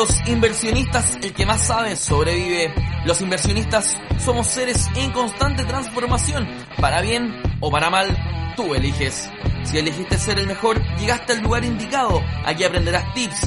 Los inversionistas, el que más sabe, sobrevive. Los inversionistas somos seres en constante transformación. Para bien o para mal, tú eliges. Si elegiste ser el mejor, llegaste al lugar indicado. Aquí aprenderás tips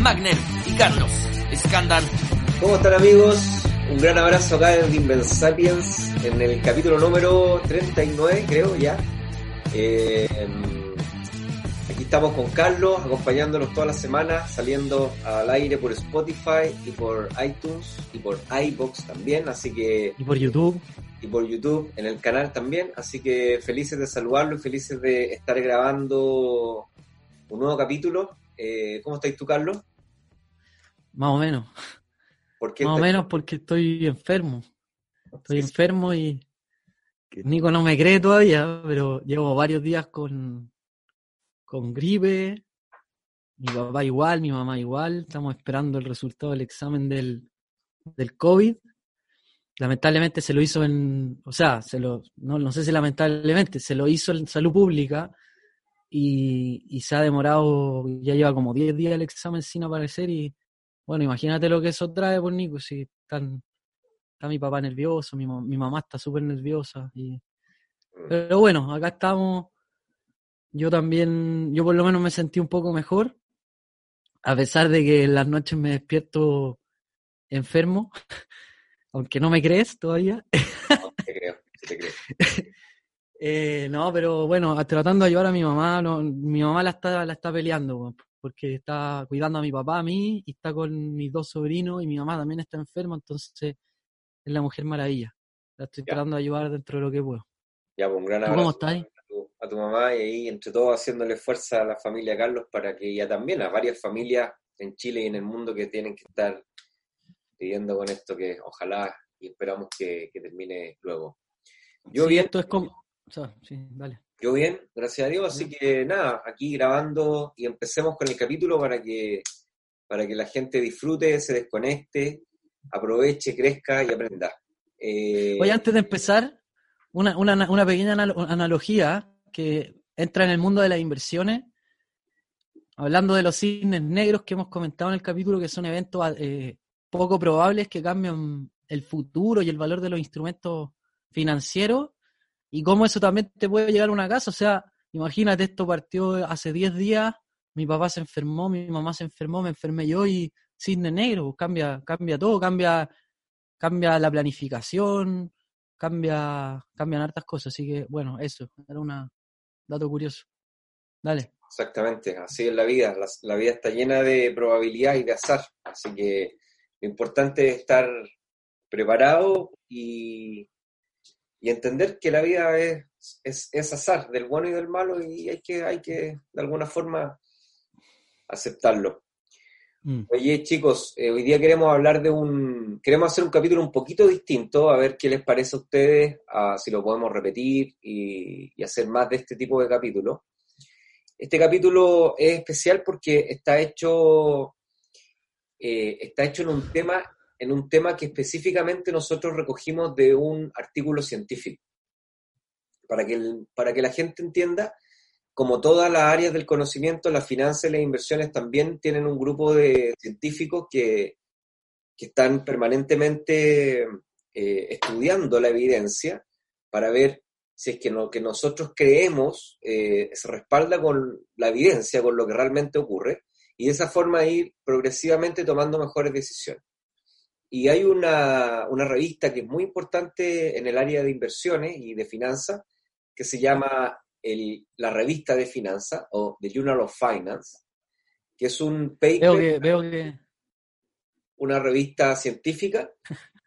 Magner y Carlos Escandal. ¿Cómo están amigos? Un gran abrazo acá en Inversapiens, en el capítulo número 39, creo ya. Eh, aquí estamos con Carlos, acompañándonos toda la semana, saliendo al aire por Spotify y por iTunes y por iBox también, así que... Y por YouTube. Y por YouTube, en el canal también, así que felices de saludarlo y felices de estar grabando un nuevo capítulo. Eh, ¿Cómo estáis tú, Carlos? Más o menos. Más o menos porque estoy enfermo. Estoy enfermo y Nico no me cree todavía, pero llevo varios días con, con gripe. Mi papá igual, mi mamá igual. Estamos esperando el resultado del examen del, del COVID. Lamentablemente se lo hizo en, o sea, se lo, no, no sé si lamentablemente, se lo hizo en salud pública y, y se ha demorado, ya lleva como 10 días el examen sin aparecer y bueno, imagínate lo que eso trae por Nico, si están, está mi papá nervioso, mi, mi mamá está súper nerviosa. Y... Mm. Pero bueno, acá estamos. Yo también, yo por lo menos me sentí un poco mejor, a pesar de que en las noches me despierto enfermo, aunque no me crees todavía. No, te creo, te creo. Eh, no, pero bueno, tratando de ayudar a mi mamá, no, mi mamá la está, la está peleando, porque está cuidando a mi papá, a mí, y está con mis dos sobrinos, y mi mamá también está enferma, entonces es la mujer maravilla. La estoy Ya. tratando de ayudar dentro de lo que puedo. Ya, pues un gran ¿Tú abrazo cómo estás? A, tu, a tu mamá y ahí entre todos haciéndole fuerza a la familia Carlos para que ya también a varias familias en Chile y en el mundo que tienen que estar pidiendo con esto que ojalá y esperamos que, que termine luego. Yo Sí, bien, Esto es como... O sea, sí, dale. Yo bien, gracias a Dios, así que nada, aquí grabando y empecemos con el capítulo para que, para que la gente disfrute, se desconecte, aproveche, crezca y aprenda. Eh, Oye, antes de empezar, una, una, una pequeña analo- analogía que entra en el mundo de las inversiones, hablando de los cisnes negros que hemos comentado en el capítulo, que son eventos eh, poco probables que cambian el futuro y el valor de los instrumentos financieros, y cómo eso también te puede llegar a una casa. O sea, imagínate, esto partió hace 10 días, mi papá se enfermó, mi mamá se enfermó, me enfermé yo y cisne negro, pues, cambia, cambia todo, cambia cambia la planificación, cambia, cambian hartas cosas. Así que, bueno, eso, era un dato curioso. Dale. Exactamente, así es la vida. La, la vida está llena de probabilidad y de azar. Así que lo importante es estar preparado y, y entender que la vida es, es, es azar, del bueno y del malo, y hay que, hay que de alguna forma aceptarlo. Mm. Oye, chicos, eh, hoy día queremos hablar de un. Queremos hacer un capítulo un poquito distinto, a ver qué les parece a ustedes, a si lo podemos repetir y, y hacer más de este tipo de capítulos. Este capítulo es especial porque está hecho, eh, está hecho en un tema, en un tema que específicamente nosotros recogimos de un artículo científico. Para que, para que la gente entienda, como todas las áreas del conocimiento, las finanzas y las inversiones también tienen un grupo de científicos que, que están permanentemente eh, estudiando la evidencia para ver si es que lo que nosotros creemos eh, se respalda con la evidencia, con lo que realmente ocurre, y de esa forma ir progresivamente tomando mejores decisiones. Y hay una, revista que es muy importante en el área de inversiones y de finanzas, que se llama la revista de finanzas o The Journal of Finance, que es un paper, veo que, una revista científica,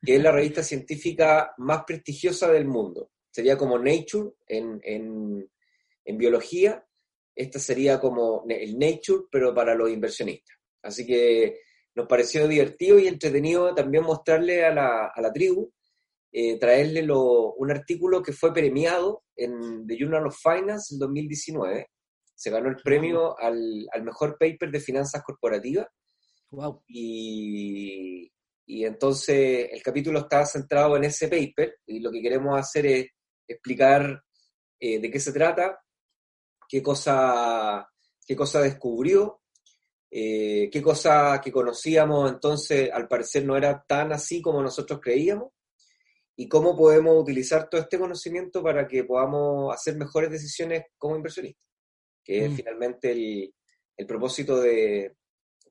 que es la revista científica más prestigiosa del mundo. Sería como Nature en, en biología, esta sería como el Nature, pero para los inversionistas. Así que nos pareció divertido y entretenido también mostrarle a la, a la tribu, eh, traerle un artículo que fue premiado en The Journal of Finance en 2019. Se ganó el premio al, al mejor paper de finanzas corporativas. Wow. Y, y entonces el capítulo está centrado en ese paper y lo que queremos hacer es explicar eh, de qué se trata, qué cosa, qué cosa descubrió, eh, qué cosa que conocíamos entonces al parecer no era tan así como nosotros creíamos y cómo podemos utilizar todo este conocimiento para que podamos hacer mejores decisiones como inversionistas, que es mm. finalmente el, propósito de,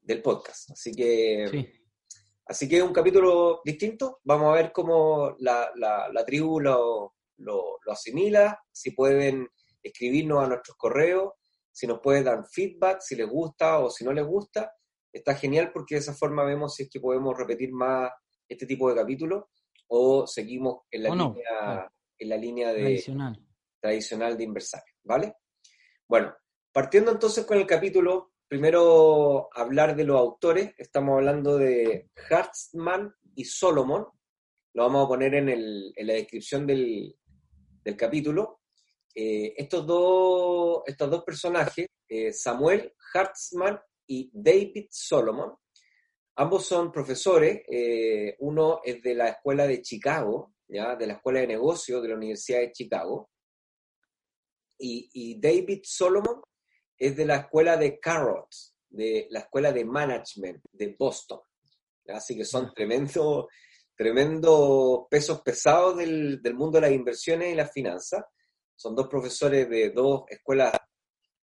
del podcast. Así que, así que es un capítulo distinto. Vamos a ver cómo la, la, tribu lo, lo, lo asimila, si pueden escribirnos a nuestros correos, si nos pueden dar feedback, si les gusta o si no les gusta. Está genial porque de esa forma vemos si es que podemos repetir más este tipo de capítulos o seguimos en la, línea, en la línea de, tradicional. tradicional de inversario, ¿vale? Bueno, partiendo entonces con el capítulo, primero hablar de los autores, estamos hablando de Hartzman y Solomon, lo vamos a poner en, el, en la descripción del, del capítulo. Eh, estos, dos, estos dos personajes, eh, Samuel Hartzman y David Solomon, ambos son profesores, eh, uno es de la Escuela de Chicago, ¿ya? de la Escuela de Negocios de la Universidad de Chicago, y, David Solomon es de la Escuela de Carrot, de la Escuela de Management de Boston. Así que son tremendos tremendo pesos pesados del, del mundo de las inversiones y las finanzas son dos profesores de dos escuelas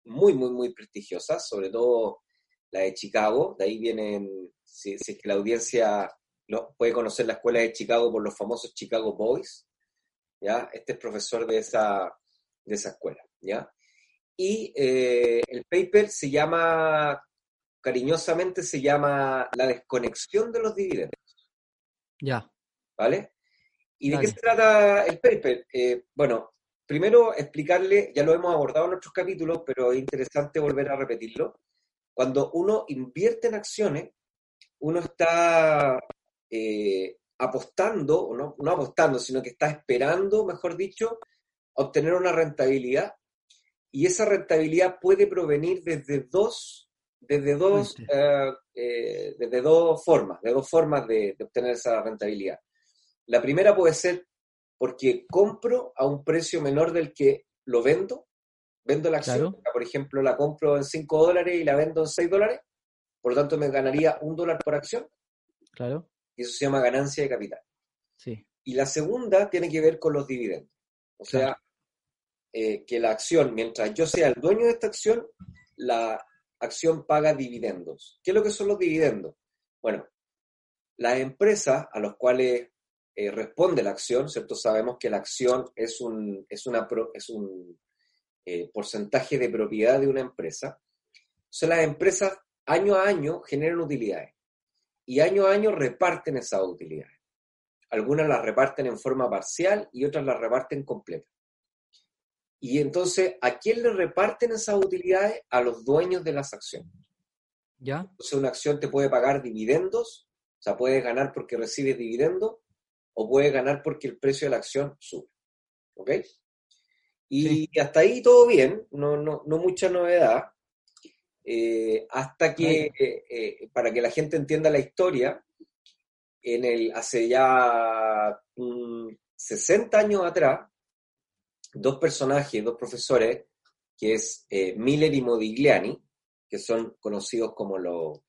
muy, muy, muy prestigiosas, sobre todo la de Chicago. De ahí vienen, si, es que la audiencia no, puede conocer la escuela de Chicago por los famosos Chicago Boys, ¿ya? Este es profesor de esa, de esa escuela, ¿ya? Y eh, el paper se llama, cariñosamente se llama La desconexión de los dividendos. Ya. ¿Vale? ¿Y de qué se trata el paper? Eh, bueno, primero explicarle, ya lo hemos abordado en otros capítulos, pero es interesante volver a repetirlo. Cuando uno invierte en acciones, uno está eh, apostando, no, no apostando, sino que está esperando, mejor dicho, obtener una rentabilidad. Y esa rentabilidad puede provenir desde dos, desde dos, eh, eh, desde dos formas, de dos formas de obtener esa rentabilidad. La primera puede ser porque compro a un precio menor del que lo vendo, vendo la acción, por ejemplo, la compro en 5 dólares y la vendo en 6 dólares, por lo tanto me ganaría un dólar por acción. Claro. Y eso se llama ganancia de capital. Sí. Y la segunda tiene que ver con los dividendos. O sea, eh, que la acción, mientras yo sea el dueño de esta acción, la acción paga dividendos. ¿Qué es lo que son los dividendos? Bueno, las empresas a las cuales eh, responde la acción, ¿cierto? Sabemos que la acción es un, es una, es un eh, porcentaje de propiedad de una empresa. Entonces las empresas año a año generan utilidades y año a año reparten esas utilidades. Algunas las reparten en forma parcial y otras las reparten completa. Y entonces, ¿a quién le reparten esas utilidades? A los dueños de las acciones. ¿Ya? Entonces, una acción te puede pagar dividendos, o sea, puedes ganar porque recibes dividendos, o puede ganar porque el precio de la acción sube. ¿Ok? Y hasta ahí todo bien, no, no, no mucha novedad. Eh, hasta que, eh, eh, para que la gente entienda la historia, en el, hace ya 60 años atrás, dos personajes, dos profesores, que es Miller y Modigliani, que son conocidos como los,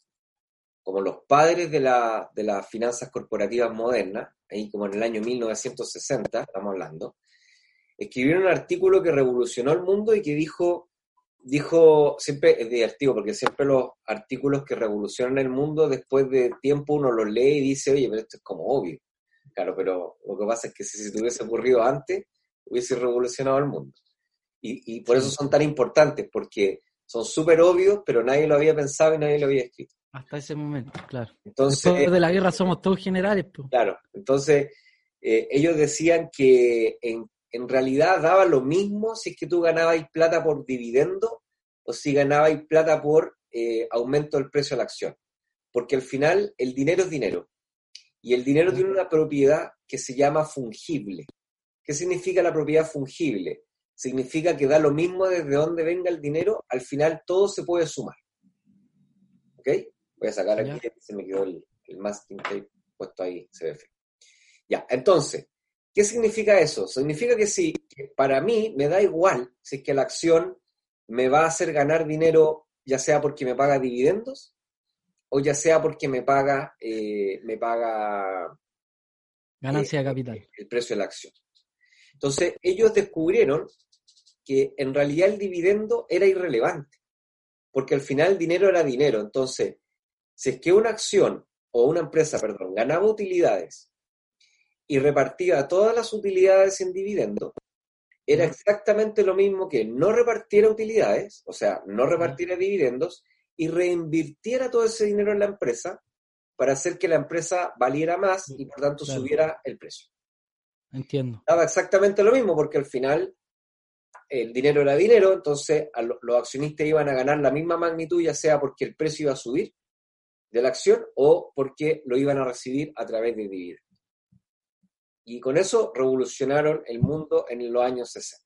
como los padres de, la, de las finanzas corporativas modernas, ahí como en el año 1960, estamos hablando, escribieron un artículo que revolucionó el mundo y que dijo, dijo, siempre es divertido, porque siempre los artículos que revolucionan el mundo, después de tiempo uno los lee y dice, oye, pero esto es como obvio. Claro, pero lo que pasa es que si se te hubiese ocurrido antes, hubiese revolucionado el mundo. Y, por eso son tan importantes, porque son súper obvios, pero nadie lo había pensado y nadie lo había escrito. Hasta ese momento, claro. Entonces, Después de la guerra somos todos generales. Pues. Claro, entonces eh, ellos decían que en, en, realidad daba lo mismo si es que tú ganabas plata por dividendo o si ganabas plata por eh, aumento del precio de la acción. Porque al final el dinero es dinero. Y el dinero tiene una propiedad que se llama fungible. ¿Qué significa la propiedad fungible? Significa que da lo mismo desde donde venga el dinero, al final todo se puede sumar. ¿Ok? Voy a sacar aquí, se me quedó el, masking tape puesto ahí, se ve feo. Ya, entonces, ¿qué significa eso? Significa que si para mí me da igual si es que la acción me va a hacer ganar dinero, ya sea porque me paga dividendos, o ya sea porque me paga, eh, me paga ganancia de capital. El precio de la acción. Entonces, ellos descubrieron que en realidad el dividendo era irrelevante, porque al final el dinero era dinero. Entonces, si es que una acción o una empresa, perdón, ganaba utilidades y repartía todas las utilidades en dividendo, era exactamente lo mismo que no repartiera utilidades, o sea, no repartiera dividendos y reinvirtiera todo ese dinero en la empresa para hacer que la empresa valiera más y por tanto subiera el precio. Entiendo. Daba exactamente lo mismo porque al final el dinero era dinero, entonces los accionistas iban a ganar la misma magnitud, ya sea porque el precio iba a subir de la acción o porque lo iban a recibir a través de dividendos. Y con eso revolucionaron el mundo en los años 60.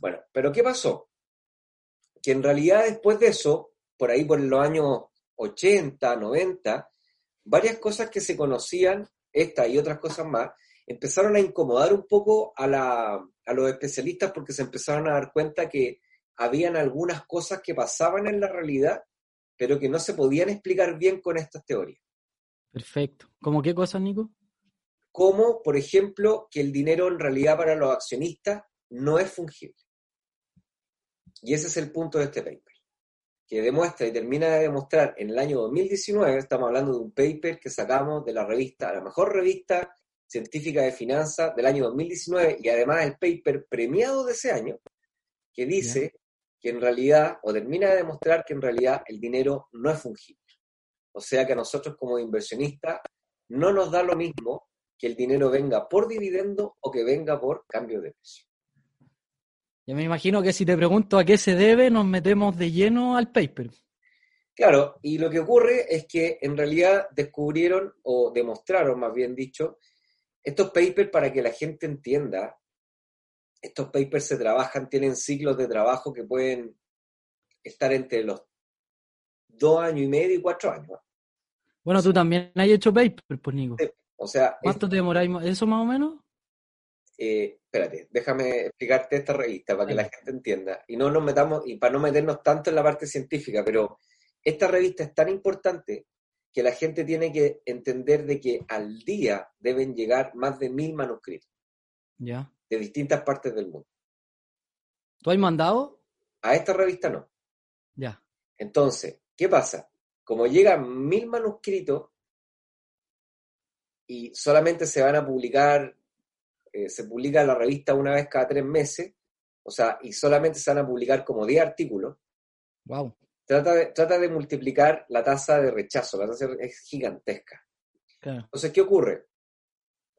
Bueno, pero ¿qué pasó? Que en realidad después de eso, por ahí por los años 80, 90, varias cosas que se conocían, esta y otras cosas más, empezaron a incomodar un poco a, a los especialistas porque se empezaron a dar cuenta que habían algunas cosas que pasaban en la realidad, pero que no se podían explicar bien con estas teorías. Perfecto. ¿Cómo qué cosas, Nico? Como, por ejemplo, que el dinero en realidad para los accionistas no es fungible. Y ese es el punto de este paper, que demuestra y termina de demostrar en el año 2019, estamos hablando de un paper que sacamos de la revista, la mejor revista científica de finanzas del año 2019 y además el paper premiado de ese año, que dice que en realidad, o termina de demostrar que en realidad el dinero no es fungible. O sea que a nosotros como inversionistas no nos da lo mismo que el dinero venga por dividendo o que venga por cambio de precio. Yo me imagino que si te pregunto a qué se debe, nos metemos de lleno al paper. Claro, y lo que ocurre es que en realidad descubrieron, o demostraron más bien dicho, estos papers, para que la gente entienda, estos papers se trabajan, tienen ciclos de trabajo que pueden estar entre los dos años y medio y cuatro años. Bueno, tú también has hecho papers, pues Nico. o sea, ¿Cuánto te demoráis? ¿Eso más o menos? Eh, espérate, déjame explicarte esta revista para que la gente entienda. Y no nos metamos, y para no meternos tanto en la parte científica, pero esta revista es tan importante que la gente tiene que entender de que al día deben llegar más de mil manuscritos. Ya. De distintas partes del mundo. ¿Tú has mandado? A esta revista no. Ya. Entonces, ¿qué pasa? Como llegan mil manuscritos y solamente se van a publicar, eh, se publica la revista una vez cada tres meses, o sea, y solamente se van a publicar como 10 artículos. Wow trata de, multiplicar la tasa de rechazo, la tasa es gigantesca. Entonces, ¿qué ocurre?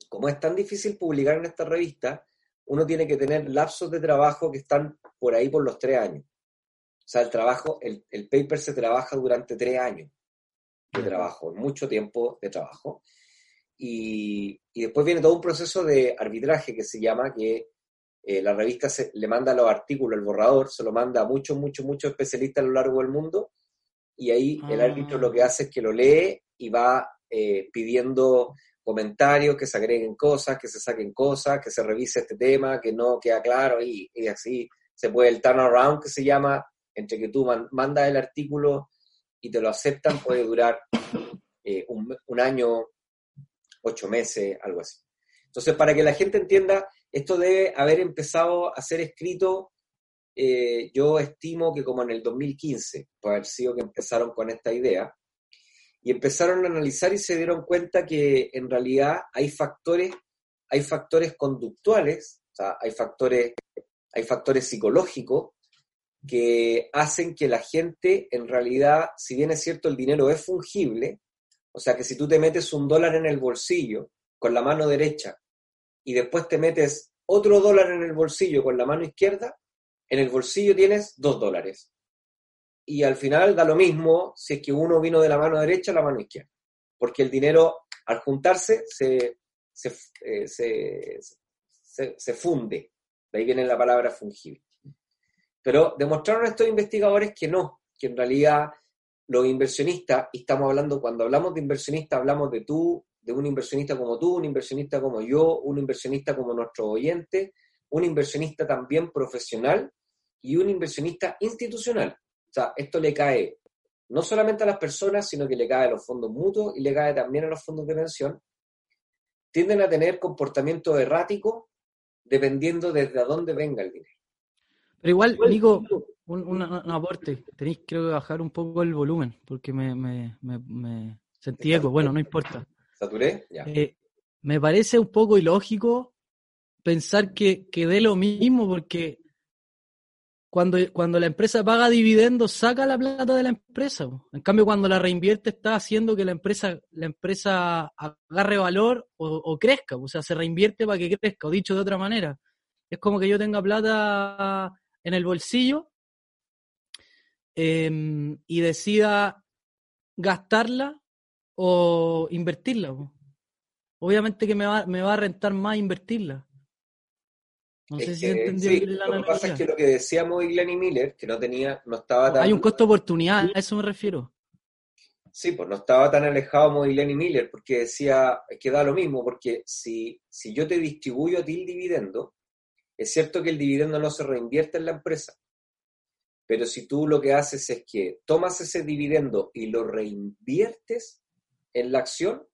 Como es tan difícil publicar en esta revista, uno tiene que tener lapsos de trabajo que están por ahí por los tres años. O sea, el trabajo, el, paper se trabaja durante tres años de trabajo, mucho tiempo de trabajo. Y, y, después viene todo un proceso de arbitraje que se llama, que eh, la revista se, le manda los artículos, el borrador, se lo manda a muchos, muchos, muchos especialistas a lo largo del mundo, y ahí el ah. árbitro lo que hace es que lo lee y va eh, pidiendo comentarios, que se agreguen cosas, que se saquen cosas, que se revise este tema, que no queda claro, y, así se puede el turnaround que se llama, entre que tú mandas el artículo y te lo aceptan, puede durar eh, un, año, ocho meses, algo así. Entonces, para que la gente entienda, esto debe haber empezado a ser escrito eh, yo estimo que como en el 2015, puede haber sido que empezaron con esta idea, y empezaron a analizar y se dieron cuenta que en realidad hay factores, hay factores conductuales, o sea, hay factores, hay factores psicológicos que hacen que la gente, en realidad, si bien es cierto el dinero es fungible, o sea que si tú te metes un dólar en el bolsillo con la mano derecha y después te metes otro dólar en el bolsillo con la mano izquierda, en el bolsillo tienes dos dólares. Y al final da lo mismo si es que uno vino de la mano derecha a la mano izquierda, porque el dinero al juntarse se, se, eh, se, se funde. De ahí viene la palabra fungible. Pero demostraron estos investigadores que no, que en realidad los inversionistas, y estamos hablando, cuando hablamos de inversionistas, hablamos de tú, de un inversionista como tú, un inversionista como yo, un inversionista como nuestro oyente, un inversionista también profesional y un inversionista institucional. O sea, esto le cae no solamente a las personas, sino que le cae a los fondos mutuos y le cae también a los fondos de pensión. Tienden a tener comportamiento errático dependiendo desde dónde venga el dinero. Pero igual, Nico, un, aporte. Tenéis creo que bajar un poco el volumen, porque me, me, me, sentí eco. Bueno, no importa. ¿Saturé? Ya. Eh, me parece un poco ilógico pensar que, que dé lo mismo, porque cuando, cuando la empresa paga dividendos, saca la plata de la empresa. En cambio, cuando la reinvierte, está haciendo que la empresa, la empresa agarre valor o, crezca. O sea, se reinvierte para que crezca. O dicho de otra manera, es como que yo tenga plata en el bolsillo em, y decida gastarla o invertirla. Obviamente que me va, me va a rentar más invertirla. No sé si se entendió la Lo que pasa es que lo que decíamos de Glenny Miller, que no tenía, no estaba tan... Hay un costo oportunidad, a eso me refiero. Sí, pues no estaba tan alejado Glenny Miller, porque decía que da lo mismo, porque si, si yo te distribuyo a ti el dividendo, es cierto que el dividendo no se reinvierte en la empresa, pero si tú lo que haces es que tomas ese dividendo y lo reinviertes en la acción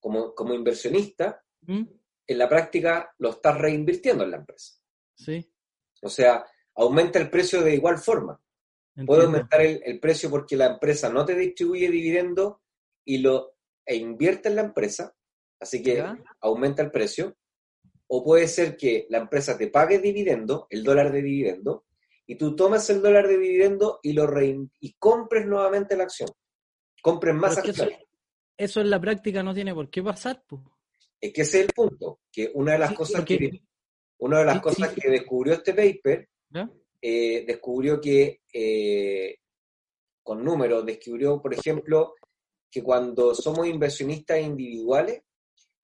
como, como inversionista, ¿Mm? en la práctica lo estás reinvirtiendo en la empresa. Sí. O sea, aumenta el precio de igual forma. Puede aumentar el, precio porque la empresa no te distribuye dividendo y lo e invierte en la empresa, así que aumenta el precio, o puede ser que la empresa te pague dividendo, el dólar de dividendo, y tú tomas el dólar de dividendo y lo y compres nuevamente la acción. Compres más acciones. Eso, en la práctica no tiene por qué pasar, pues. Es que ese es el punto, que una de las cosas que una de las cosas que descubrió este paper, eh, descubrió que eh, con números, descubrió, por ejemplo, que cuando somos inversionistas individuales,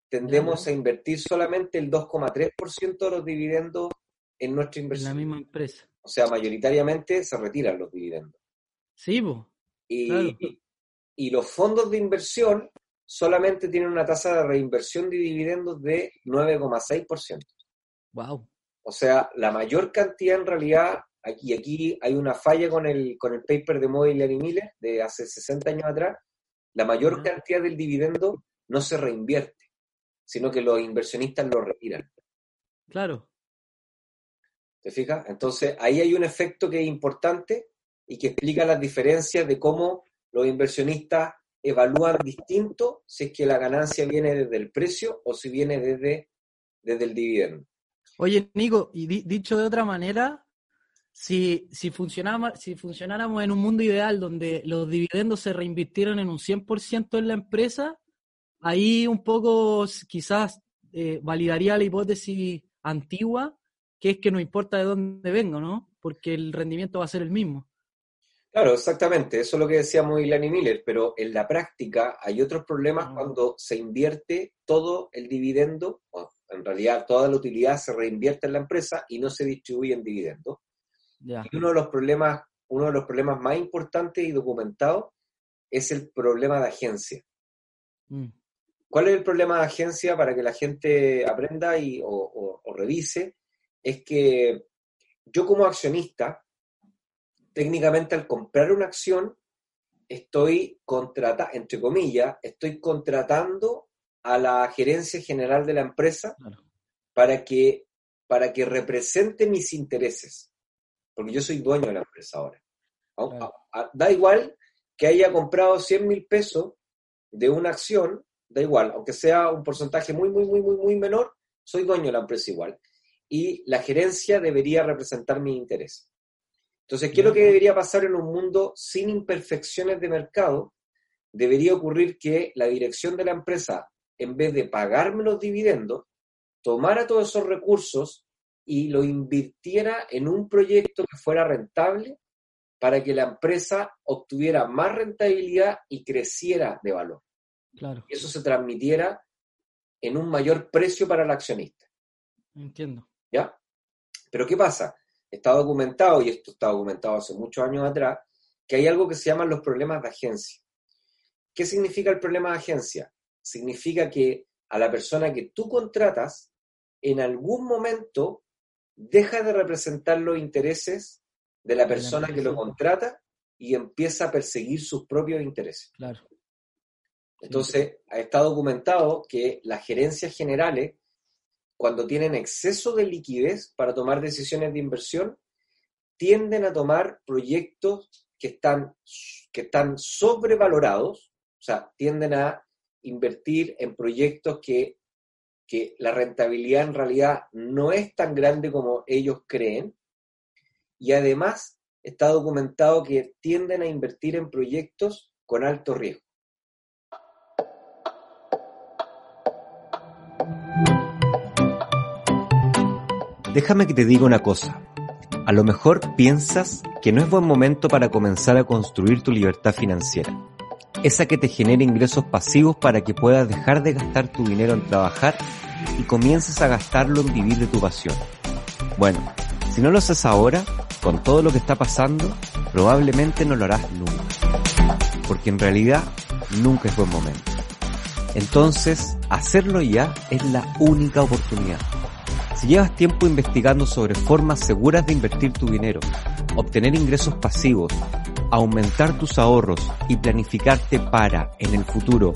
tendemos a invertir solamente el 2,3% de los dividendos en nuestra inversión. En la misma empresa. O sea, mayoritariamente se retiran los dividendos. Sí. Y, y, los fondos de inversión solamente tienen una tasa de reinversión de dividendos de 9,6%. Wow. O sea, la mayor cantidad en realidad, aquí, aquí hay una falla con el, con el paper de Modigliani y Miller de hace 60 años atrás, la mayor cantidad del dividendo no se reinvierte sino que los inversionistas lo retiran. Claro. ¿Te fijas? Entonces, ahí hay un efecto que es importante y que explica las diferencias de cómo los inversionistas evalúan distinto si es que la ganancia viene desde el precio o si viene desde, desde el dividendo. Oye, Nico, y dicho de otra manera, si, si, funcionáramos, si funcionáramos en un mundo ideal donde los dividendos se reinvirtieron en un 100% en la empresa, ahí un poco quizás eh, validaría la hipótesis antigua, que es que no importa de dónde vengo, ¿no? Porque el rendimiento va a ser el mismo. Claro, exactamente, eso es lo que decíamos Ilani Miller, pero en la práctica hay otros problemas ah. cuando se invierte todo el dividendo, o en realidad toda la utilidad se reinvierte en la empresa y no se distribuye en dividendo. Y uno de los problemas, uno de los problemas más importantes y documentados es el problema de agencia. Mm. ¿Cuál es el problema de agencia para que la gente aprenda y, o, revise? Es que yo como accionista, técnicamente al comprar una acción, estoy contratando, entre comillas, estoy contratando a la gerencia general de la empresa para, que, para que represente mis intereses, porque yo soy dueño de la empresa ahora. Da igual que haya comprado 100 mil pesos de una acción, da igual, aunque sea un porcentaje muy, muy, muy, muy, muy menor, soy dueño de la empresa igual. Y la gerencia debería representar mi interés. Entonces, ¿qué es lo que debería pasar en un mundo sin imperfecciones de mercado? Debería ocurrir que la dirección de la empresa, en vez de pagarme los dividendos, tomara todos esos recursos y lo invirtiera en un proyecto que fuera rentable para que la empresa obtuviera más rentabilidad y creciera de valor. Claro. Y eso se transmitiera en un mayor precio para el accionista. Entiendo. ¿Ya? Pero ¿qué pasa? Está documentado, y esto está documentado hace muchos años atrás, que hay algo que se llaman los problemas de agencia. ¿Qué significa el problema de agencia? Significa que a la persona que tú contratas, en algún momento deja de representar los intereses de la persona que lo contrata y empieza a perseguir sus propios intereses. Claro. Entonces, está documentado que las gerencias generales, cuando tienen exceso de liquidez para tomar decisiones de inversión, tienden a tomar proyectos que están, que están sobrevalorados, o sea, tienden a invertir en proyectos que, que la rentabilidad en realidad no es tan grande como ellos creen, y además está documentado que tienden a invertir en proyectos con alto riesgo. Déjame que te diga una cosa. A lo mejor piensas que no es buen momento para comenzar a construir tu libertad financiera. Esa que te genere ingresos pasivos para que puedas dejar de gastar tu dinero en trabajar y comiences a gastarlo en vivir de tu pasión. Bueno, si no lo haces ahora, con todo lo que está pasando, probablemente no lo harás nunca. Porque en realidad nunca es buen momento. Entonces, hacerlo ya es la única oportunidad. Si llevas tiempo investigando sobre formas seguras de invertir tu dinero, obtener ingresos pasivos, aumentar tus ahorros y planificarte para, en el futuro,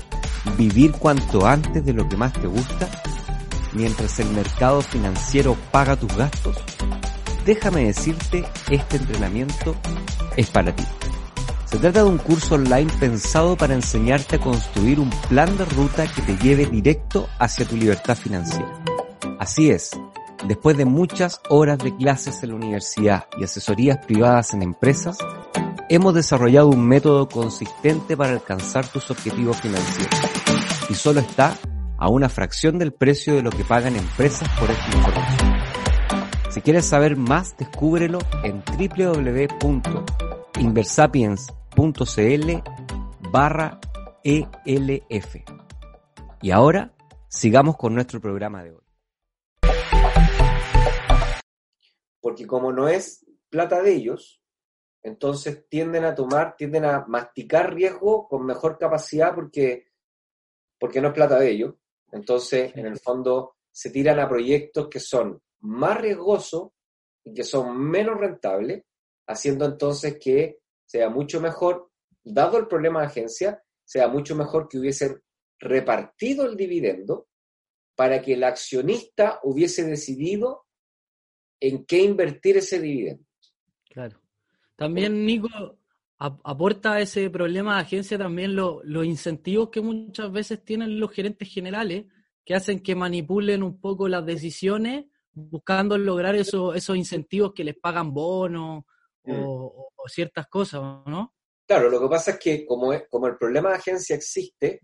vivir cuanto antes de lo que más te gusta, mientras el mercado financiero paga tus gastos, déjame decirte, este entrenamiento es para ti. Se trata de un curso online pensado para enseñarte a construir un plan de ruta que te lleve directo hacia tu libertad financiera. Así es, después de muchas horas de clases en la universidad y asesorías privadas en empresas, hemos desarrollado un método consistente para alcanzar tus objetivos financieros. Y solo está a una fracción del precio de lo que pagan empresas por esta información. Si quieres saber más, descúbrelo en www.inversapiens.cl barra ELF. Y ahora, sigamos con nuestro programa de hoy. Porque como no es plata de ellos, entonces tienden a tomar, tienden a masticar riesgo con mejor capacidad porque, porque no es plata de ellos. Entonces, en el fondo, se tiran a proyectos que son más riesgosos y que son menos rentables, haciendo entonces que sea mucho mejor, dado el problema de agencia, sea mucho mejor que hubiesen repartido el dividendo para que el accionista hubiese decidido en qué invertir ese dividendo. Claro. También, Nico, aporta a ese problema de agencia también los incentivos que muchas veces tienen los gerentes generales que hacen que manipulen un poco las decisiones buscando lograr esos, esos incentivos que les pagan bonos o, mm. ciertas cosas, ¿no? Claro, lo que pasa es que como, como el problema de agencia existe,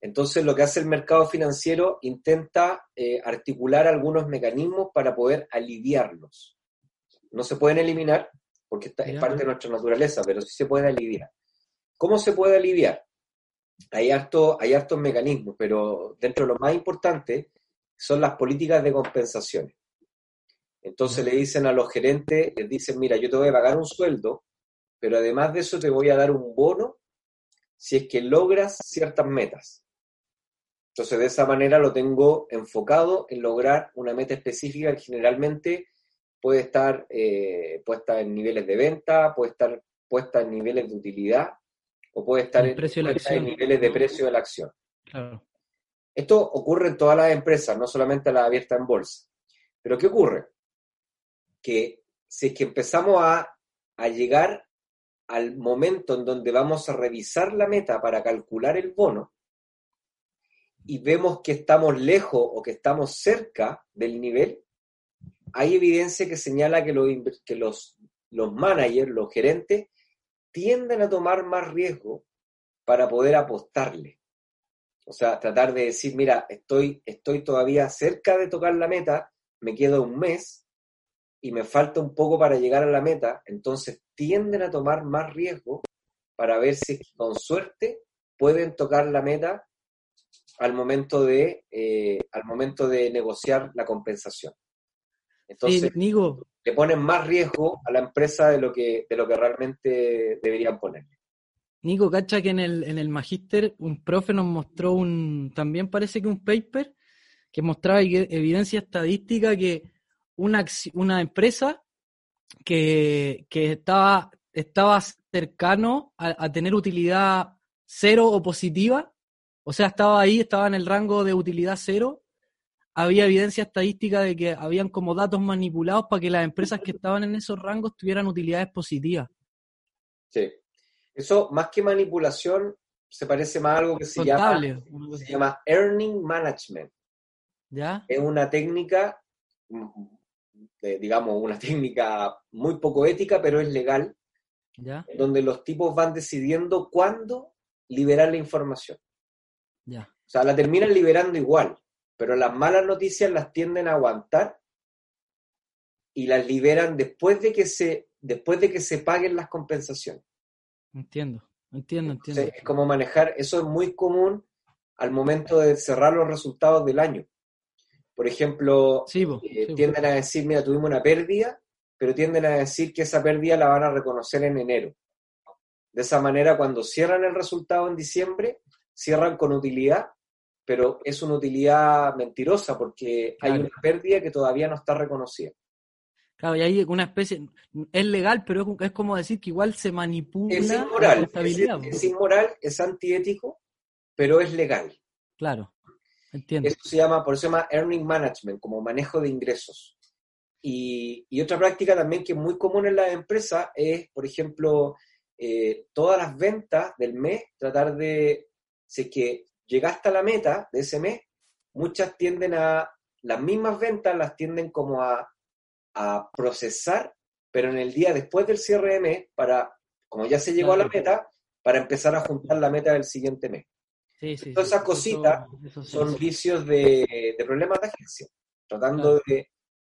entonces lo que hace el mercado financiero intenta eh, articular algunos mecanismos para poder aliviarlos. No se pueden eliminar porque es parte de nuestra naturaleza, pero sí se puede aliviar. ¿Cómo se puede aliviar? Hay, harto, hay hartos mecanismos, pero dentro de lo más importante son las políticas de compensaciones. Entonces le dicen a los gerentes, les dicen, mira, yo te voy a pagar un sueldo, pero además de eso te voy a dar un bono si es que logras ciertas metas. Entonces de esa manera lo tengo enfocado en lograr una meta específica que generalmente puede estar eh, puesta en niveles de venta, puede estar puesta en niveles de utilidad o puede estar en, en niveles de precio de la acción. Claro. Esto ocurre en todas las empresas, no solamente las abiertas en bolsa. Pero ¿qué ocurre? Que si es que empezamos a, a llegar al momento en donde vamos a revisar la meta para calcular el bono y vemos que estamos lejos o que estamos cerca del nivel, hay evidencia que señala que, los, que los, managers, los gerentes, tienden a tomar más riesgo para poder apostarle. O sea, tratar de decir, mira, estoy, estoy todavía cerca de tocar la meta, me queda un mes y me falta un poco para llegar a la meta, entonces tienden a tomar más riesgo para ver si con suerte pueden tocar la meta al momento de, eh, al momento de negociar la compensación. Entonces, le ponen más riesgo a la empresa de lo que, de lo que realmente deberían ponerle. Nico, cacha que en el, en el Magíster un profe nos mostró un, también parece que un paper que mostraba evidencia estadística que una, una empresa que, estaba, estaba cercano a, tener utilidad cero o positiva, o sea, estaba ahí, estaba en el rango de utilidad cero, había evidencia estadística de que habían como datos manipulados para que las empresas que estaban en esos rangos tuvieran utilidades positivas. Sí. Eso, más que manipulación, se parece más a algo que se, llama, se llama earning management. ¿Ya? Es una técnica, digamos, una técnica muy poco ética, pero es legal, ¿Ya? donde los tipos van decidiendo cuándo liberar la información. ¿Ya? O sea, la terminan liberando igual pero las malas noticias las tienden a aguantar y las liberan después de que se, después de que se paguen las compensaciones. Entiendo, entiendo, entiendo. es como manejar, eso es muy común al momento de cerrar los resultados del año. Por ejemplo, eh, tienden a decir, mira, tuvimos una pérdida, pero tienden a decir que esa pérdida la van a reconocer en enero. De esa manera, cuando cierran el resultado en diciembre, cierran con utilidad pero es una utilidad mentirosa porque hay una pérdida que todavía no está reconocida. Claro, y hay una especie, es legal, pero es, como decir que igual se manipula es inmoral, Es, inmoral, es antiético, pero es legal. Claro, entiendo. Eso se llama, por eso se llama earning management, como manejo de ingresos. Y, otra práctica también que es muy común en las empresas es, por ejemplo, eh, todas las ventas del mes, tratar de, sé que llegaste a la meta de ese mes, muchas tienden a, las mismas ventas las tienden como a, procesar, pero en el día después del cierre de mes, para, como ya se llegó a la meta, para empezar a juntar la meta del siguiente mes. Todas esas cositas son vicios de, problemas de agencia, tratando de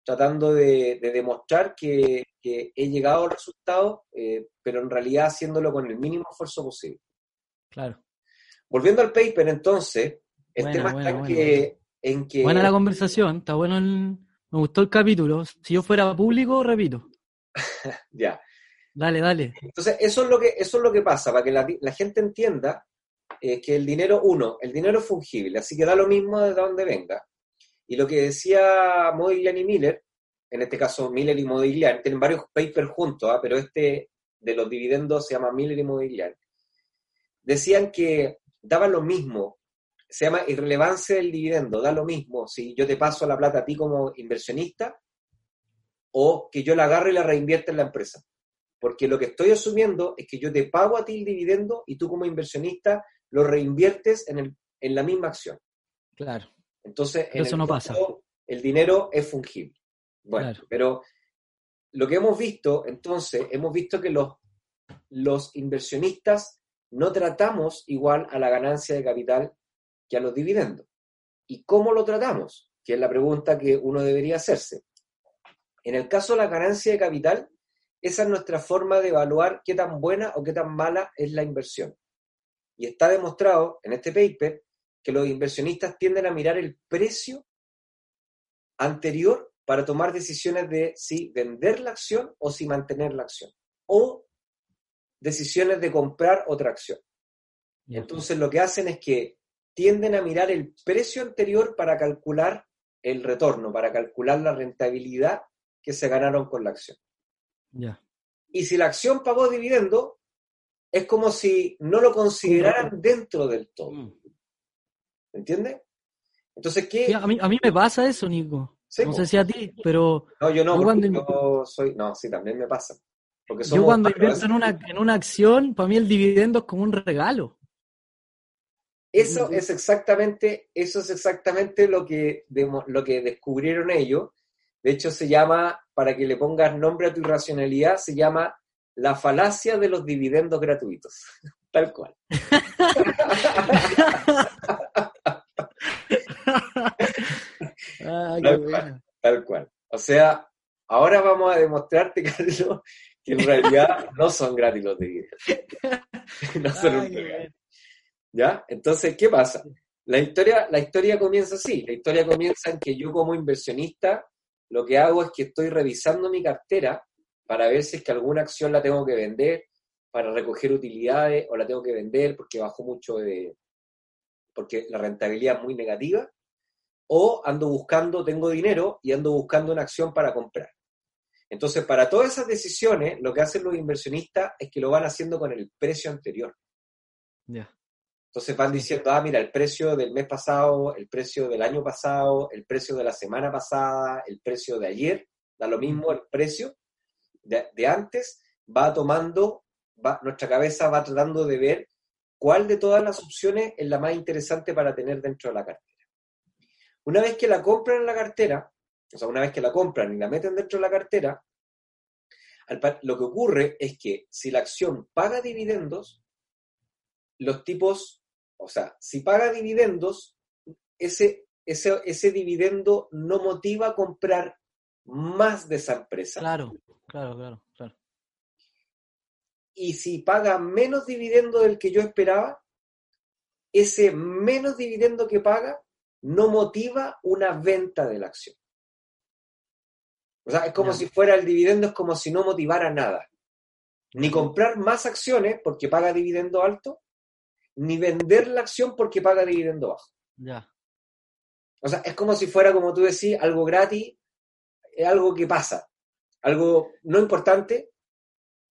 tratando de, demostrar que, he llegado al resultado, eh, pero en realidad haciéndolo con el mínimo esfuerzo posible. Claro. Volviendo al paper, entonces, el tema está en, que, Buena la conversación, está bueno Me gustó el capítulo. Si yo fuera público, repito. ya. Dale, dale. Entonces, eso es lo que, eso es lo que pasa, para que la, gente entienda eh, que el dinero, uno, el dinero es fungible, así que da lo mismo de dónde venga. Y lo que decía Modigliani y Miller, en este caso Miller y Modigliani, tienen varios papers juntos, ¿ah? pero este de los dividendos se llama Miller y Modigliani, decían que daba lo mismo. Se llama irrelevancia del dividendo, da lo mismo si yo te paso la plata a ti como inversionista o que yo la agarre y la reinvierta en la empresa. Porque lo que estoy asumiendo es que yo te pago a ti el dividendo y tú como inversionista lo reinviertes en, el, en la misma acción. Claro. Entonces, eso no pasa. El dinero es fungible. Bueno, pero lo que hemos visto, entonces, hemos visto que los, los inversionistas no tratamos igual a la ganancia de capital que a los dividendos. ¿Y cómo lo tratamos? Que es la pregunta que uno debería hacerse. En el caso de la ganancia de capital, esa es nuestra forma de evaluar qué tan buena o qué tan mala es la inversión. Y está demostrado en este paper que los inversionistas tienden a mirar el precio anterior para tomar decisiones de si vender la acción o si mantener la acción. O decisiones de comprar otra acción. Entonces lo que hacen es que tienden a mirar el precio anterior para calcular el retorno, para calcular la rentabilidad que se ganaron con la acción. Y si la acción pagó dividendo, es como si no lo consideraran dentro del todo. Mm. ¿Entiendes? Entonces, ¿qué? a, mí, a mí me pasa eso, Nico. no sé si a ti, pero... No, yo no, cuando... yo soy... No, sí, también me pasa. Porque yo cuando invierto en una, en una acción, para mí el dividendo es como un regalo. Eso es exactamente, eso es exactamente lo que, lo que descubrieron ellos. De hecho, se llama, para que le pongas nombre a tu irracionalidad, se llama la falacia de los dividendos gratuitos. Tal cual. Ah, tal, cual, O sea, ahora vamos a demostrarte, Carlos, que en realidad no son gratis los dividendos. no son un ¿Ya? Entonces, ¿qué pasa? La historia, la historia comienza así. La historia comienza en que yo como inversionista lo que hago es que estoy revisando mi cartera para ver si es que alguna acción la tengo que vender para recoger utilidades o la tengo que vender porque bajó mucho de... porque la rentabilidad es muy negativa o ando buscando, tengo dinero y ando buscando una acción para comprar. Entonces, para todas esas decisiones, lo que hacen los inversionistas es que lo van haciendo con el precio anterior. Ya. Entonces van diciendo, ah, mira, el precio del mes pasado, el precio del año pasado, el precio de la semana pasada, el precio de ayer, da lo mismo el precio de, antes, va tomando, va, nuestra cabeza va tratando de ver cuál de todas las opciones es la más interesante para tener dentro de la cartera. Una vez que la compran en la cartera, o sea, una vez que la compran y la meten dentro de la cartera, lo que ocurre es que si la acción paga dividendos, los tipos o sea, si paga dividendos, ese, ese, ese dividendo no motiva a comprar más de esa empresa. Claro, claro, claro, claro. Y si paga menos dividendo del que yo esperaba, ese menos dividendo que paga no motiva una venta de la acción. O sea, es como si fuera el dividendo, es como si no motivara nada. Ni comprar más acciones porque paga dividendo alto, ni vender la acción porque paga dividendo bajo. Ya. O sea, es como si fuera, como tú decís, algo gratis, es algo que pasa, algo no importante,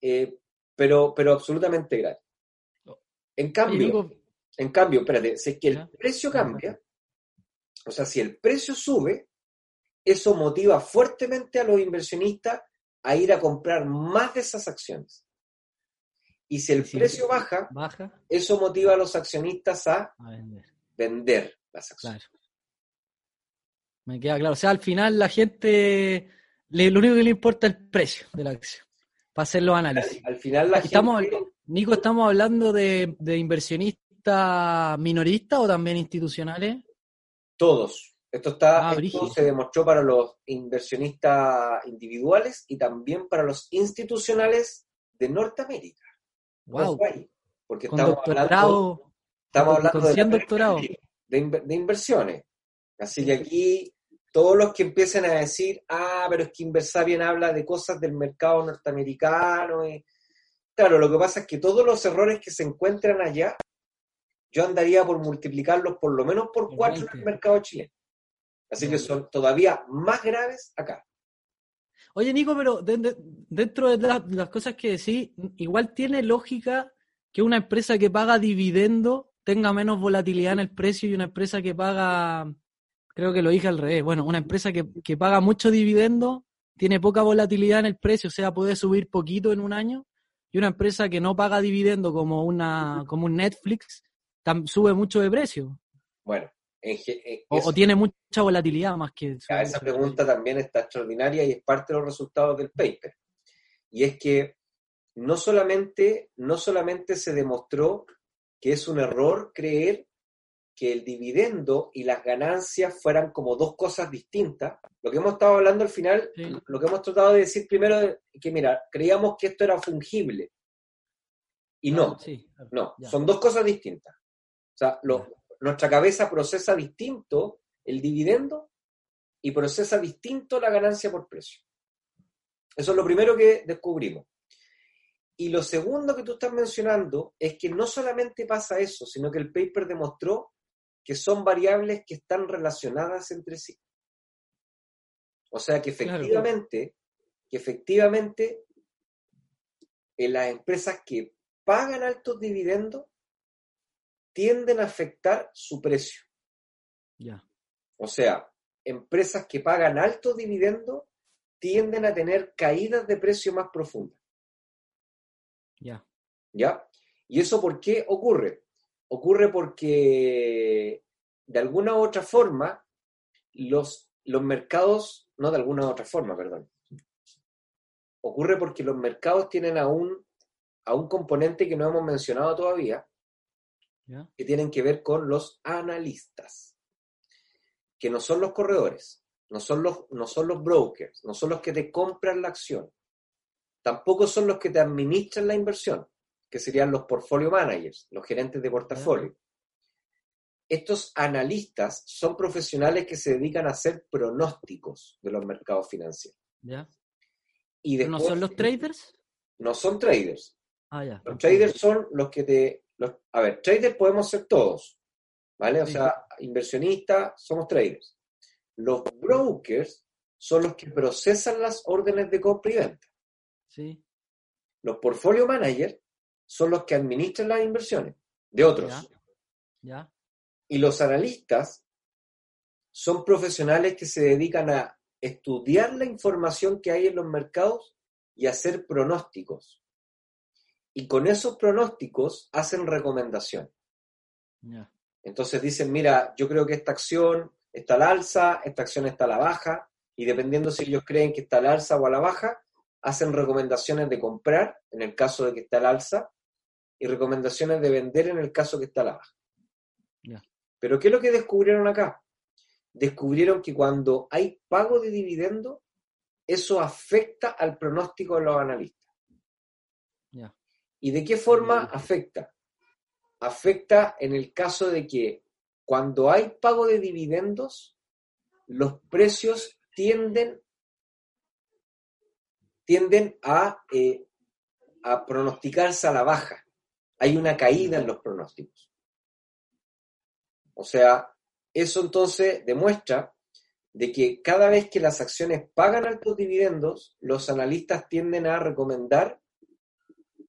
eh, pero, pero absolutamente gratis. En cambio, en cambio, espérate, si es que el precio cambia, o sea, si el precio sube, eso motiva fuertemente a los inversionistas a ir a comprar más de esas acciones. Y si el precio baja, eso motiva a los accionistas a, vender. las acciones. Me queda claro. O sea, al final la gente, lo único que le importa es el precio de la acción, para hacer los análisis. Al, final la estamos, Nico, ¿estamos hablando de, inversionistas minoristas o también institucionales? Todos. Esto, está, ah, esto se demostró para los inversionistas individuales y también para los institucionales de Norteamérica. Wow. Porque estamos hablando, estamos hablando de, doctorado. De, inversiones. Así que aquí todos los que empiecen a decir, ah, pero es que Inversabien habla de cosas del mercado norteamericano. Y... Claro, lo que pasa es que todos los errores que se encuentran allá, yo andaría por multiplicarlos por lo menos por cuatro en el mercado chileno. Así que son todavía más graves acá. Oye, Nico, pero dentro de las, cosas que decís, igual tiene lógica que una empresa que paga dividendo tenga menos volatilidad en el precio y una empresa que paga, creo que lo dije al revés, bueno, una empresa que, paga mucho dividendo tiene poca volatilidad en el precio, o sea, puede subir poquito en un año, y una empresa que no paga dividendo como, una, como un Netflix sube mucho de precio. Bueno, o, tiene mucha volatilidad más que... esa pregunta también está extraordinaria y es parte de los resultados del paper. Y es que no solamente, no solamente se demostró que es un error creer que el dividendo y las ganancias fueran como dos cosas distintas. Lo que hemos estado hablando al final, lo que hemos tratado de decir primero es que, mira, creíamos que esto era fungible. Y no, no, son dos cosas distintas. O sea, lo, nuestra cabeza procesa distinto el dividendo y procesa distinto la ganancia por precio. Eso es lo primero que descubrimos. Y lo segundo que tú estás mencionando es que no solamente pasa eso, sino que el paper demostró que son variables que están relacionadas entre sí. O sea que efectivamente, que efectivamente en las empresas que pagan altos dividendos tienden a afectar su precio. Ya. O sea, empresas que pagan alto dividendo tienden a tener caídas de precio más profundas. Ya. ¿Ya? ¿Y eso por qué ocurre? Ocurre porque de alguna u otra forma los, los mercados, no de alguna u otra forma, perdón. Ocurre porque los mercados tienen a un, a un componente que no hemos mencionado todavía, que tienen que ver con los analistas, que no son los corredores, no son los, no son los brokers, no son los que te compran la acción, tampoco son los que te administran la inversión, que serían los portfolio managers, los gerentes de portafolio. Estos analistas son profesionales que se dedican a hacer pronósticos de los mercados financieros. ¿Ya? Y ¿No son los traders? No son traders. Ah, ya. Los traders son los que te... a ver, traders podemos ser todos, ¿vale? O sea, inversionistas, somos traders. Los brokers son los que procesan las órdenes de compra y venta. Sí. Los portfolio managers son los que administran las inversiones de otros. ¿Ya? Y los analistas son profesionales que se dedican a estudiar la información que hay en los mercados y hacer pronósticos. Y con esos pronósticos hacen recomendación. Entonces dicen, mira, yo creo que esta acción está al alza, esta acción está a la baja, y dependiendo si ellos creen que está al alza o a la baja, hacen recomendaciones de comprar en el caso de que está al alza y recomendaciones de vender en el caso que está a la baja. Pero ¿qué es lo que descubrieron acá? Descubrieron que cuando hay pago de dividendo, eso afecta al pronóstico de los analistas. ¿Y de qué forma afecta? Afecta en el caso de que cuando hay pago de dividendos, los precios tienden, tienden a, eh, a pronosticarse a la baja. Hay una caída en los pronósticos. O sea, eso entonces demuestra de que cada vez que las acciones pagan altos dividendos, los analistas tienden a recomendar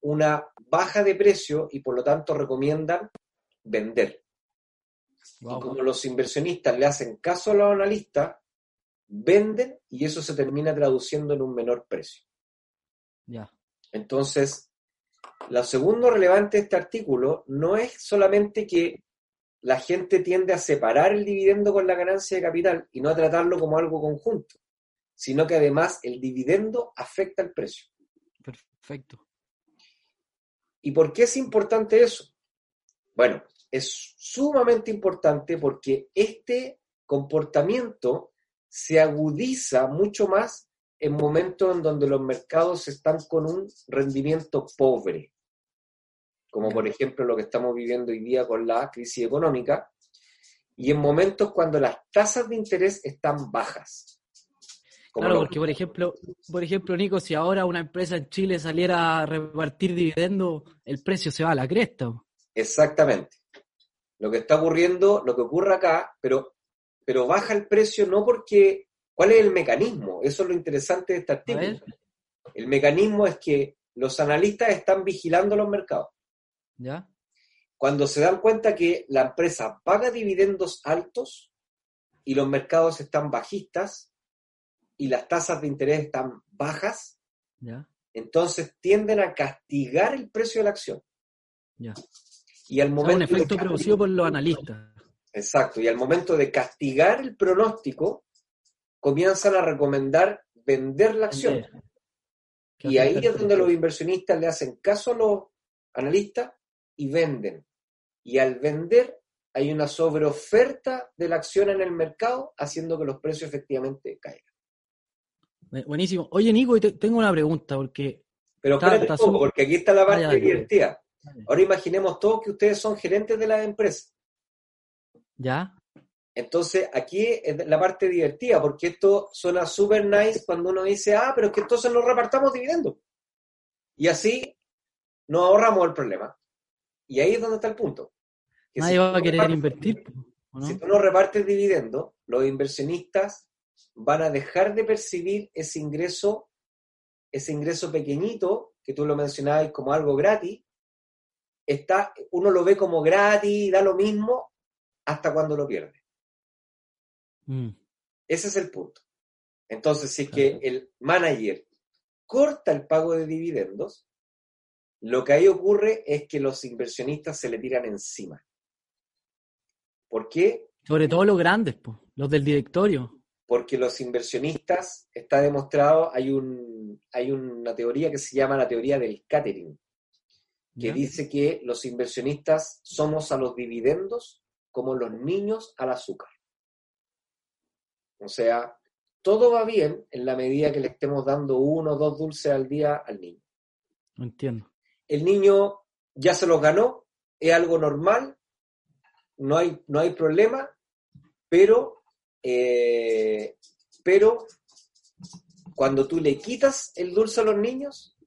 una baja de precio y por lo tanto recomiendan vender. Y como los inversionistas le hacen caso a los analistas, venden y eso se termina traduciendo en un menor precio. Ya. Entonces, lo segundo relevante de este artículo no es solamente que la gente tiende a separar el dividendo con la ganancia de capital y no a tratarlo como algo conjunto, sino que además el dividendo afecta el precio. Perfecto. ¿Y por qué es importante eso? Bueno, es sumamente importante porque este comportamiento se agudiza mucho más en momentos en donde los mercados están con un rendimiento pobre como por ejemplo lo que estamos viviendo hoy día con la crisis económica, y en momentos cuando las tasas de interés están bajas. Claro, porque por ejemplo, por ejemplo, Nico, si ahora una empresa en Chile saliera a repartir dividendos, el precio se va a la cresta. Exactamente. Lo que está ocurriendo, lo que ocurre acá, pero, pero baja el precio no porque... ¿Cuál es el mecanismo? Eso es lo interesante de este artículo. El mecanismo es que los analistas están vigilando los mercados. Cuando se dan cuenta que la empresa paga dividendos altos y los mercados están bajistas y las tasas de interés están bajas, entonces tienden a castigar el precio de la acción. Y al momento un efecto producido por los analistas. Exacto, y al momento de castigar el pronóstico, comienzan a recomendar vender la acción. Y ahí es donde los inversionistas le hacen caso a los analistas y venden. Y al vender hay una sobreoferta de la acción en el mercado, haciendo que los precios efectivamente caigan. Buenísimo. Oye, Nico, tengo una pregunta, porque... Pero espérate poco, porque aquí está la parte divertida. Ahora imaginemos todos que ustedes son gerentes de la empresa. ¿Ya? Entonces, aquí es la parte divertida, porque esto suena súper nice cuando uno dice, ah, pero es que entonces nos repartamos dividendos. Y así nos ahorramos el problema. Y ahí es donde está el punto. Nadie va a querer invertir. Si tú no repartes dividendos, los inversionistas van a dejar de percibir ese ingreso, ese ingreso pequeñito, que tú lo mencionabas como algo gratis, está, uno lo ve como gratis, da lo mismo, hasta cuando lo pierde. Mm. Ese es el punto. Entonces, si es que el manager corta el pago de dividendos, lo que ahí ocurre es que los inversionistas se le tiran encima. ¿Por qué? Sobre todo los grandes, los del directorio. Porque los inversionistas, está demostrado, hay, un, hay una teoría que se llama la teoría del catering, que dice que los inversionistas somos a los dividendos como los niños al azúcar. O sea, todo va bien en la medida que le estemos dando uno o dos dulces al día al niño. Entiendo el niño ya se los ganó, es algo normal, no hay, no hay problema, pero, eh, pero cuando tú le quitas el dulce a los niños,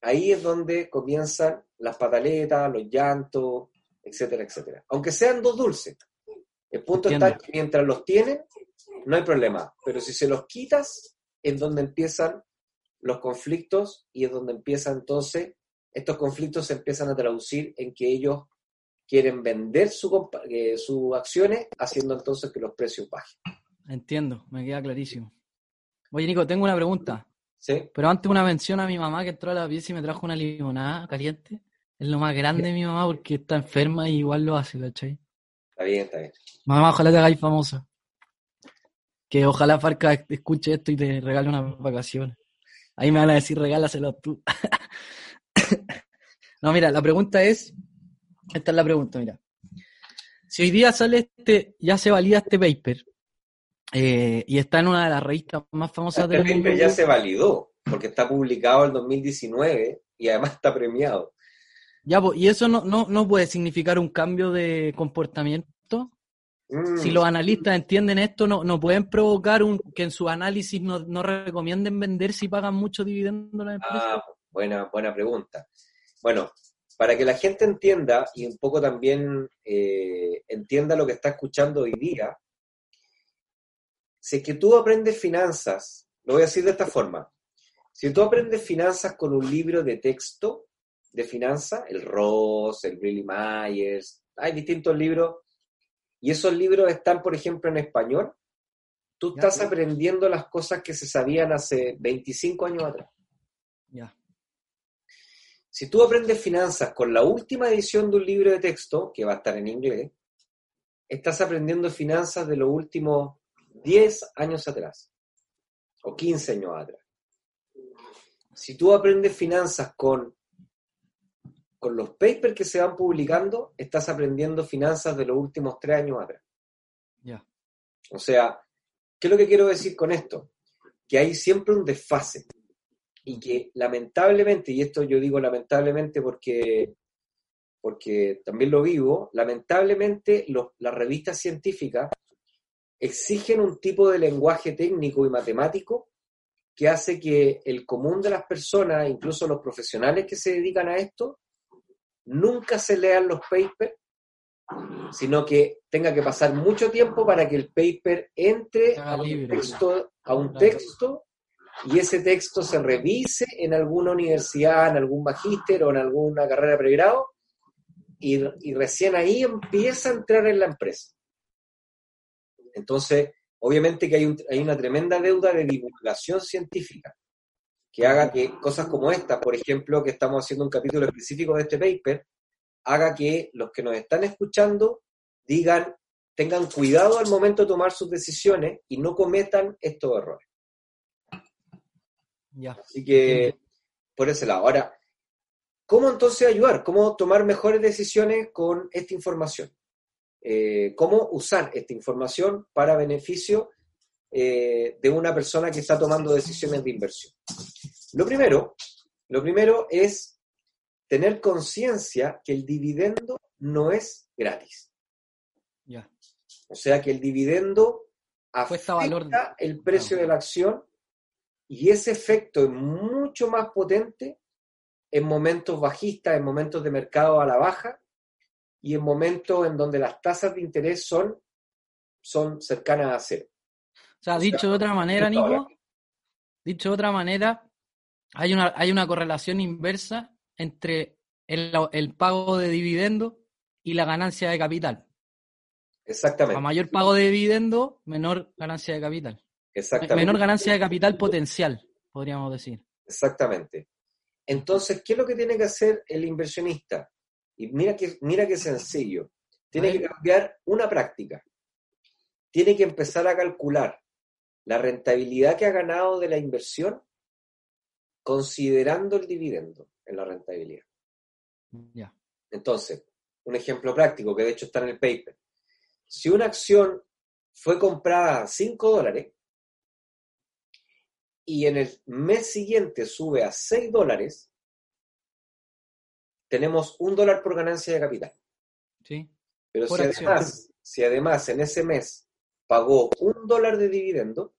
ahí es donde comienzan las pataletas, los llantos, etcétera, etcétera. Aunque sean dos dulces. El punto está que mientras los tienen, no hay problema. Pero si se los quitas, es donde empiezan los conflictos y es donde empieza entonces estos conflictos se empiezan a traducir en que ellos quieren vender eh, sus acciones, haciendo entonces que los precios bajen. Entiendo, me queda clarísimo. Oye, Nico, tengo una pregunta. Sí. Pero antes una mención a mi mamá que entró a la pieza y me trajo una limonada caliente. Es lo más grande de mi mamá porque está enferma y igual lo hace, ¿cachai? Está bien, está bien. Mamá, ojalá te hagáis famosa. Que ojalá Farca escuche esto y te regale unas vacaciones. Ahí me van a decir, regálaselo tú. no, mira, la pregunta es, esta es la pregunta, mira. Si hoy día sale este, ya se valida este paper, eh, y está en una de las revistas más famosas este del mundo. paper ya se validó, porque está publicado en 2019 y además está premiado. Ya, y eso no, no, puede significar un cambio de comportamiento. Si mm. los analistas entienden esto, no, no pueden provocar un, que en su análisis no, no recomienden vender si pagan mucho dividendo la empresa. Ah, Buena, buena pregunta. Bueno, para que la gente entienda y un poco también eh, entienda lo que está escuchando hoy día, si es que tú aprendes finanzas, lo voy a decir de esta forma, si tú aprendes finanzas con un libro de texto de finanzas, el Ross, el Billy Myers, hay distintos libros, y esos libros están, por ejemplo, en español, tú estás aprendiendo las cosas que se sabían hace 25 años atrás. Ya. Si tú aprendes finanzas con la última edición de un libro de texto, que va a estar en inglés, estás aprendiendo finanzas de los últimos 10 años atrás o 15 años atrás. Si tú aprendes finanzas con, con los papers que se van publicando, estás aprendiendo finanzas de los últimos 3 años atrás. Ya. O sea, ¿qué es lo que quiero decir con esto? Que hay siempre un desfase y que lamentablemente, y esto yo digo lamentablemente porque, porque también lo vivo, lamentablemente las revistas científicas exigen un tipo de lenguaje técnico y matemático que hace que el común de las personas, incluso los profesionales que se dedican a esto, nunca se lean los papers, sino que tenga que pasar mucho tiempo para que el paper entre a un texto, a un texto y ese texto se revise en alguna universidad, en algún magíster o en alguna carrera pregrado, y, y recién ahí empieza a entrar en la empresa. Entonces, obviamente que hay, hay una tremenda deuda de divulgación científica que haga que cosas como esta, por ejemplo, que estamos haciendo un capítulo específico de este paper, haga que los que nos están escuchando digan, tengan cuidado al momento de tomar sus decisiones y no cometan estos errores. Así que, por ese lado. Ahora, ¿cómo entonces ayudar? ¿Cómo tomar mejores decisiones con esta información? Eh, ¿Cómo usar esta información para beneficio eh, de una persona que está tomando decisiones de inversión? Lo primero, lo primero es tener conciencia que el dividendo no es gratis. Ya. O sea que el dividendo afecta valor... el precio de la acción y ese efecto es mucho más potente en momentos bajistas, en momentos de mercado a la baja y en momentos en donde las tasas de interés son, son cercanas a cero. O sea, dicho de otra manera, Nico, dicho de otra manera, hay una, hay una correlación inversa entre el, el pago de dividendo y la ganancia de capital. Exactamente. A mayor pago de dividendo, menor ganancia de capital. Exactamente. Menor ganancia de capital potencial, podríamos decir. Exactamente. Entonces, ¿qué es lo que tiene que hacer el inversionista? Y mira que, mira qué sencillo. Tiene que cambiar una práctica. Tiene que empezar a calcular la rentabilidad que ha ganado de la inversión considerando el dividendo en la rentabilidad. Ya. Entonces, un ejemplo práctico que de hecho está en el paper. Si una acción fue comprada a 5 dólares y en el mes siguiente sube a 6 dólares, tenemos un dólar por ganancia de capital. Sí. Pero si además, si además en ese mes pagó un dólar de dividendo,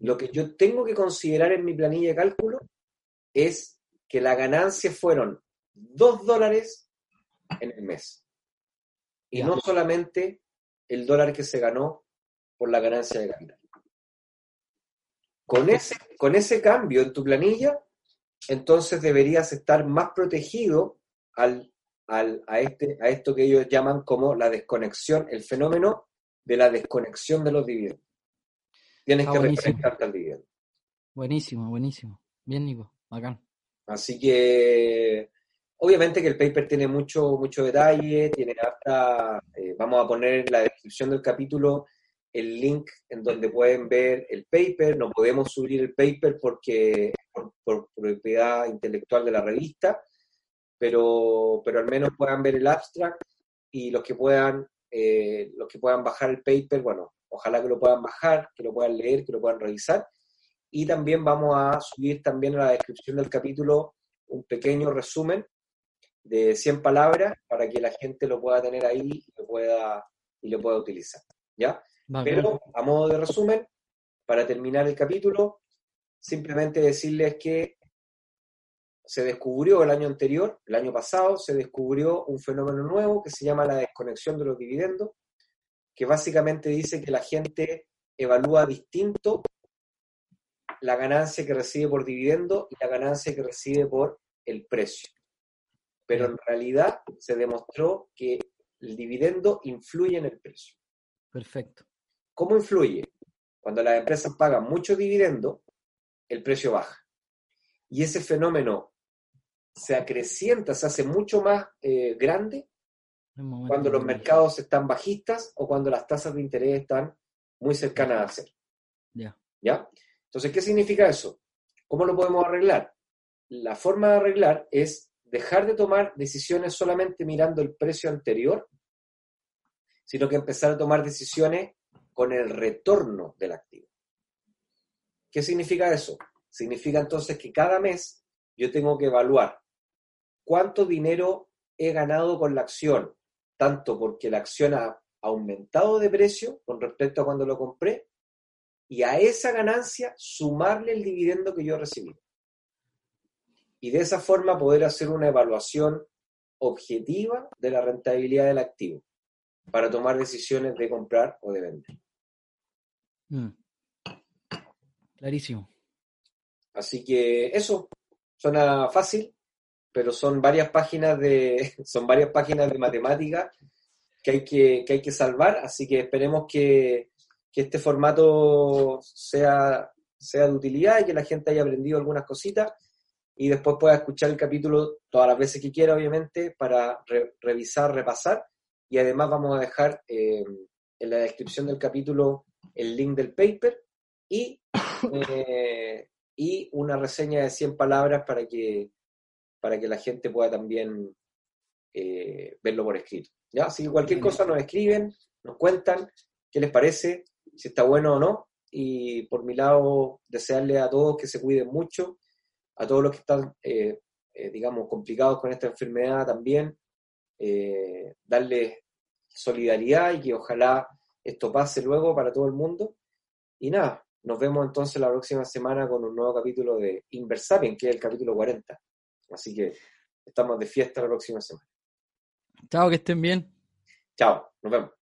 lo que yo tengo que considerar en mi planilla de cálculo es que la ganancia fueron dos dólares en el mes. Y no solamente el dólar que se ganó por la ganancia de capital. Con ese, con ese cambio en tu planilla, entonces deberías estar más protegido al, a, este, a esto que ellos llaman como la desconexión, el fenómeno de la desconexión de los dividendos. Tienes ah, que refrescarte al dividendo. Buenísimo, buenísimo. Bien, Nico, bacán. Así que, obviamente que el paper tiene mucho, mucho detalle, tiene hasta, eh, vamos a poner en la descripción del capítulo el link en donde pueden ver el paper, no podemos subir el paper porque por, propiedad intelectual de la revista, pero, pero al menos puedan ver el abstract y los que puedan, eh, los que puedan bajar el paper, bueno, ojalá que lo puedan bajar, que lo puedan leer, que lo puedan revisar. Y también vamos a subir también a la descripción del capítulo un pequeño resumen de 100 palabras para que la gente lo pueda tener ahí y lo pueda, y lo pueda utilizar. ¿Ya? Pero a modo de resumen, para terminar el capítulo, simplemente decirles que se descubrió el año anterior, el año pasado, se descubrió un fenómeno nuevo que se llama la desconexión de los dividendos, que básicamente dice que la gente evalúa distinto la ganancia que recibe por dividendo y la ganancia que recibe por el precio. Pero en realidad se demostró que el dividendo influye en el precio. Perfecto. ¿Cómo influye? Cuando las empresas pagan mucho dividendo, el precio baja. Y ese fenómeno se acrecienta, se hace mucho más eh, grande cuando los mercados están bajistas o cuando las tasas de interés están muy cercanas a cero. Ya. ¿Ya? Entonces, ¿qué significa eso? ¿Cómo lo podemos arreglar? La forma de arreglar es dejar de tomar decisiones solamente mirando el precio anterior, sino que empezar a tomar decisiones con el retorno del activo. ¿Qué significa eso? Significa entonces que cada mes yo tengo que evaluar cuánto dinero he ganado con la acción, tanto porque la acción ha aumentado de precio con respecto a cuando lo compré, y a esa ganancia sumarle el dividendo que yo recibí. Y de esa forma poder hacer una evaluación objetiva de la rentabilidad del activo para tomar decisiones de comprar o de vender. Mm. Clarísimo. Así que eso suena fácil, pero son varias páginas de son varias páginas de matemática que hay que, hay que salvar, así que esperemos que, este formato sea, sea de utilidad y que la gente haya aprendido algunas cositas y después pueda escuchar el capítulo todas las veces que quiera, obviamente, para revisar, repasar y además vamos a dejar eh, en la descripción del capítulo el link del paper y, eh, y una reseña de 100 palabras para que, para que la gente pueda también eh, verlo por escrito. ¿ya? Así que cualquier cosa nos escriben, nos cuentan qué les parece, si está bueno o no. Y por mi lado, desearle a todos que se cuiden mucho, a todos los que están, digamos, complicados con esta enfermedad también, darles solidaridad y que ojalá esto pase luego para todo el mundo. Y nada, nos vemos entonces la próxima semana con un nuevo capítulo de Inversapien, que es el capítulo 40. Así que estamos de fiesta la próxima semana. Chao, que estén bien. Chao, nos vemos.